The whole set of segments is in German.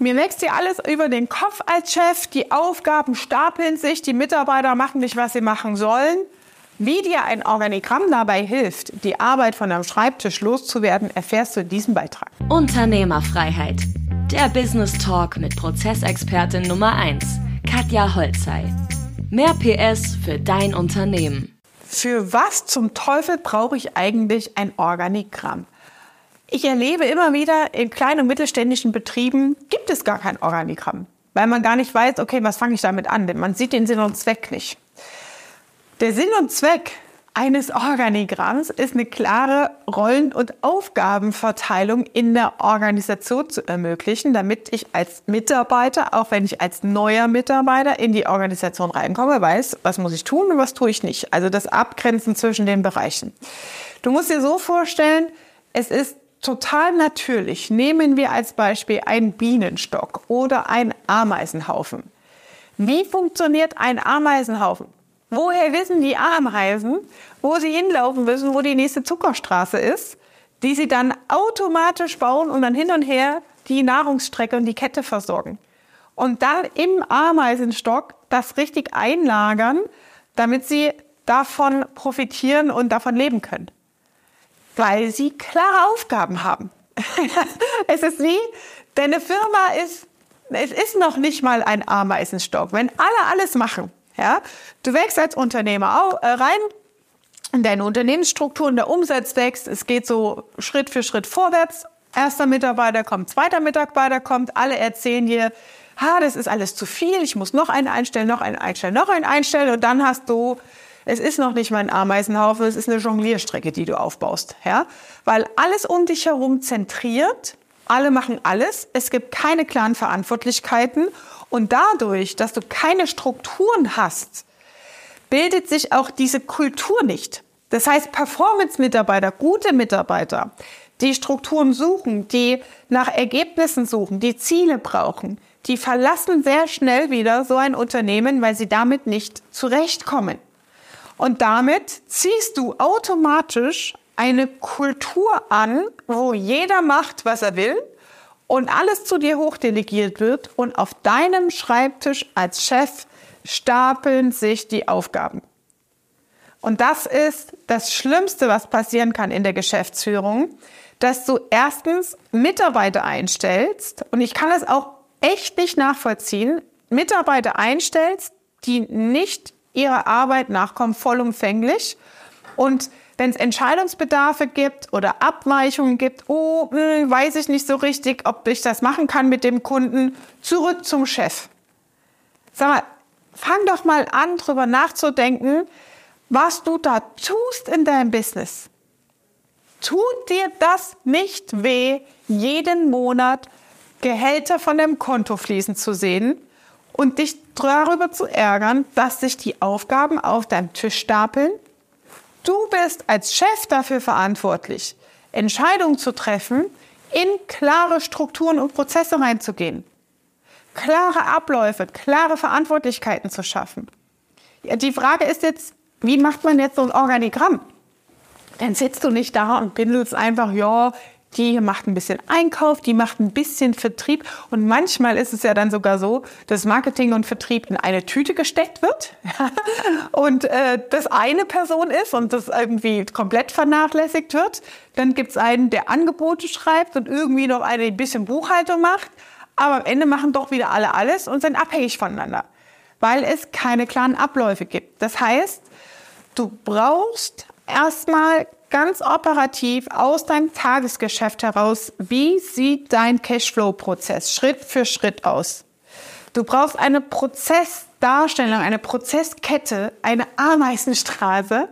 Mir wächst hier alles über den Kopf als Chef, die Aufgaben stapeln sich, die Mitarbeiter machen nicht, was sie machen sollen. Wie dir ein Organigramm dabei hilft, die Arbeit von deinem Schreibtisch loszuwerden, erfährst du in diesem Beitrag. Unternehmerfreiheit. Der Business Talk mit Prozessexpertin Nummer 1, Katja Holzei. Mehr PS für dein Unternehmen. Für was zum Teufel brauche ich eigentlich ein Organigramm? Ich erlebe immer wieder, in kleinen und mittelständischen Betrieben gibt es gar kein Organigramm, weil man gar nicht weiß, okay, was fange ich damit an? Denn man sieht den Sinn und Zweck nicht. Der Sinn und Zweck eines Organigramms ist eine klare Rollen- und Aufgabenverteilung in der Organisation zu ermöglichen, damit ich als Mitarbeiter, auch wenn ich als neuer Mitarbeiter in die Organisation reinkomme, weiß, was muss ich tun und was tue ich nicht. Also das Abgrenzen zwischen den Bereichen. Du musst dir so vorstellen, es ist total natürlich. Nehmen wir als Beispiel einen Bienenstock oder einen Ameisenhaufen. Wie funktioniert ein Ameisenhaufen? Woher wissen die Ameisen, wo sie hinlaufen müssen, wo die nächste Zuckerstraße ist, die sie dann automatisch bauen und dann hin und her die Nahrungsstrecke und die Kette versorgen? Und dann im Ameisenstock das richtig einlagern, damit sie davon profitieren und davon leben können weil sie klare Aufgaben haben. es ist wie, deine Firma ist, es ist noch nicht mal ein Ameisenstock. Wenn alle alles machen, ja, du wächst als Unternehmer äh, rein in deine Unternehmensstruktur und der Umsatz wächst, es geht so Schritt für Schritt vorwärts. Erster Mitarbeiter kommt, zweiter Mitarbeiter kommt, alle erzählen dir, ha, das ist alles zu viel, ich muss noch einen einstellen, noch einen einstellen, noch einen einstellen und dann hast du es ist noch nicht mal ein Ameisenhaufen, es ist eine Jonglierstrecke, die du aufbaust, ja? Weil alles um dich herum zentriert, alle machen alles, es gibt keine klaren Verantwortlichkeiten und dadurch, dass du keine Strukturen hast, bildet sich auch diese Kultur nicht. Das heißt, Performance-Mitarbeiter, gute Mitarbeiter, die Strukturen suchen, die nach Ergebnissen suchen, die Ziele brauchen, die verlassen sehr schnell wieder so ein Unternehmen, weil sie damit nicht zurechtkommen. Und damit ziehst du automatisch eine Kultur an, wo jeder macht, was er will und alles zu dir hochdelegiert wird und auf deinem Schreibtisch als Chef stapeln sich die Aufgaben. Und das ist das Schlimmste, was passieren kann in der Geschäftsführung, dass du erstens Mitarbeiter einstellst und ich kann es auch echt nicht nachvollziehen, Mitarbeiter einstellst, die nicht ihrer Arbeit nachkommen, vollumfänglich. Und wenn es Entscheidungsbedarfe gibt oder Abweichungen gibt, oh, hm, weiß ich nicht so richtig, ob ich das machen kann mit dem Kunden, zurück zum Chef. Sag mal, fang doch mal an, drüber nachzudenken, was du da tust in deinem Business. Tut dir das nicht weh, jeden Monat Gehälter von deinem Konto fließen zu sehen? Und dich darüber zu ärgern, dass sich die Aufgaben auf deinem Tisch stapeln. Du bist als Chef dafür verantwortlich, Entscheidungen zu treffen, in klare Strukturen und Prozesse reinzugehen, klare Abläufe, klare Verantwortlichkeiten zu schaffen. Ja, die Frage ist jetzt, wie macht man jetzt so ein Organigramm? Dann sitzt du nicht da und bindelst einfach, ja, die macht ein bisschen Einkauf, die macht ein bisschen Vertrieb und manchmal ist es ja dann sogar so, dass Marketing und Vertrieb in eine Tüte gesteckt wird und äh, das eine Person ist und das irgendwie komplett vernachlässigt wird. Dann gibt's einen, der Angebote schreibt und irgendwie noch eine, die ein bisschen Buchhaltung macht, aber am Ende machen doch wieder alle alles und sind abhängig voneinander, weil es keine klaren Abläufe gibt. Das heißt, du brauchst erstmal ganz operativ aus deinem Tagesgeschäft heraus, wie sieht dein Cashflow-Prozess Schritt für Schritt aus? Du brauchst eine Prozessdarstellung, eine Prozesskette, eine Ameisenstraße,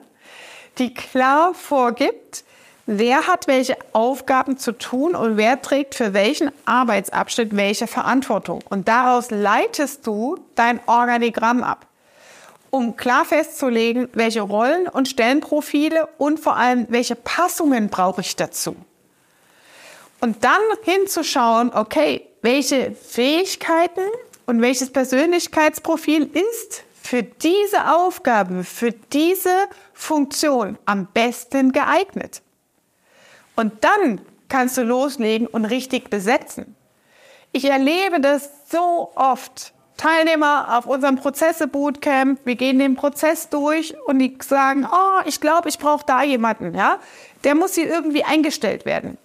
die klar vorgibt, wer hat welche Aufgaben zu tun und wer trägt für welchen Arbeitsabschnitt welche Verantwortung. Und daraus leitest du dein Organigramm ab um klar festzulegen, welche Rollen und Stellenprofile und vor allem, welche Passungen brauche ich dazu. Und dann hinzuschauen, okay, welche Fähigkeiten und welches Persönlichkeitsprofil ist für diese Aufgabe, für diese Funktion am besten geeignet. Und dann kannst du loslegen und richtig besetzen. Ich erlebe das so oft. Teilnehmer auf unserem Prozesse-Bootcamp, wir gehen den Prozess durch und die sagen, oh, ich glaube, ich brauche da jemanden, ja. Der muss hier irgendwie eingestellt werden.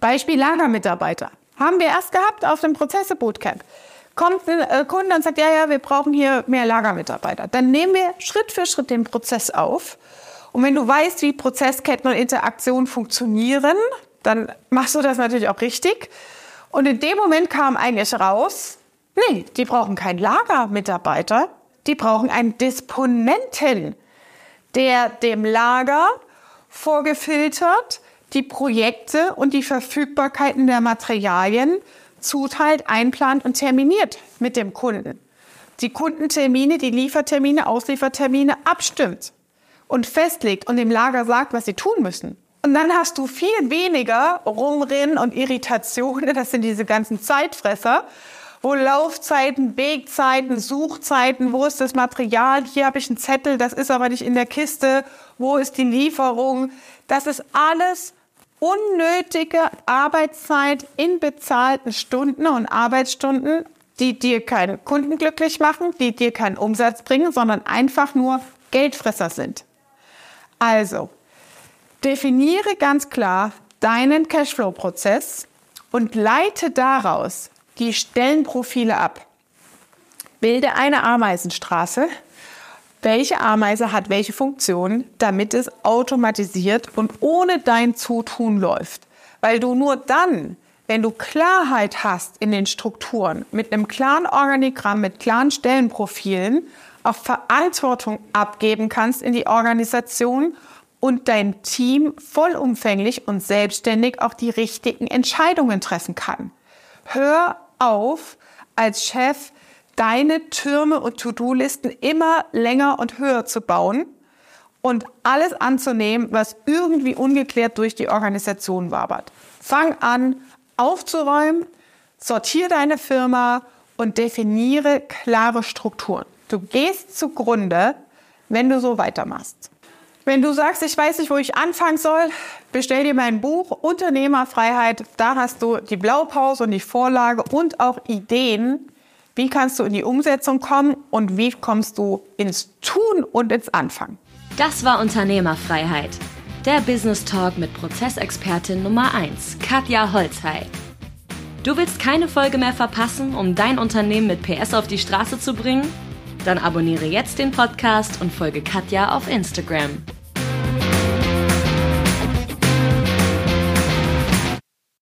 Beispiel Lagermitarbeiter. Haben wir erst gehabt auf dem Prozesse-Bootcamp. Kommt ein äh, Kunde und sagt, ja, ja, wir brauchen hier mehr Lagermitarbeiter. Dann nehmen wir Schritt für Schritt den Prozess auf. Und wenn du weißt, wie Prozessketten und Interaktion funktionieren, dann machst du das natürlich auch richtig. Und in dem Moment kam eigentlich raus, nee, die brauchen keinen Lagermitarbeiter, die brauchen einen Disponenten, der dem Lager vorgefiltert die Projekte und die Verfügbarkeiten der Materialien zuteilt, einplant und terminiert mit dem Kunden. Die Kundentermine, die Liefertermine, Ausliefertermine abstimmt und festlegt und dem Lager sagt, was sie tun müssen. Und dann hast du viel weniger Rumrennen und Irritationen. Das sind diese ganzen Zeitfresser, wo Laufzeiten, Wegzeiten, Suchzeiten, wo ist das Material? Hier habe ich einen Zettel, das ist aber nicht in der Kiste. Wo ist die Lieferung? Das ist alles unnötige Arbeitszeit in bezahlten Stunden und Arbeitsstunden, die dir keine Kunden glücklich machen, die dir keinen Umsatz bringen, sondern einfach nur Geldfresser sind. Also, Definiere ganz klar deinen Cashflow-Prozess und leite daraus die Stellenprofile ab. Bilde eine Ameisenstraße. Welche Ameise hat welche Funktion, damit es automatisiert und ohne dein Zutun läuft? Weil du nur dann, wenn du Klarheit hast in den Strukturen, mit einem klaren Organigramm, mit klaren Stellenprofilen, auch Verantwortung abgeben kannst in die Organisation und dein Team vollumfänglich und selbstständig auch die richtigen Entscheidungen treffen kann. Hör auf, als Chef deine Türme und To-Do-Listen immer länger und höher zu bauen und alles anzunehmen, was irgendwie ungeklärt durch die Organisation wabert. Fang an, aufzuräumen, sortiere deine Firma und definiere klare Strukturen. Du gehst zugrunde, wenn du so weitermachst. Wenn du sagst, ich weiß nicht, wo ich anfangen soll, bestell dir mein Buch Unternehmerfreiheit. Da hast du die Blaupause und die Vorlage und auch Ideen. Wie kannst du in die Umsetzung kommen und wie kommst du ins Tun und ins Anfangen? Das war Unternehmerfreiheit. Der Business Talk mit Prozessexpertin Nummer 1, Katja Holzhey. Du willst keine Folge mehr verpassen, um dein Unternehmen mit PS auf die Straße zu bringen? Dann abonniere jetzt den Podcast und folge Katja auf Instagram.